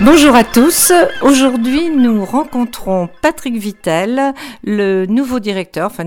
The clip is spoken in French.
Bonjour à tous. Aujourd'hui, nous rencontrons Patrick Vittel, le nouveau directeur,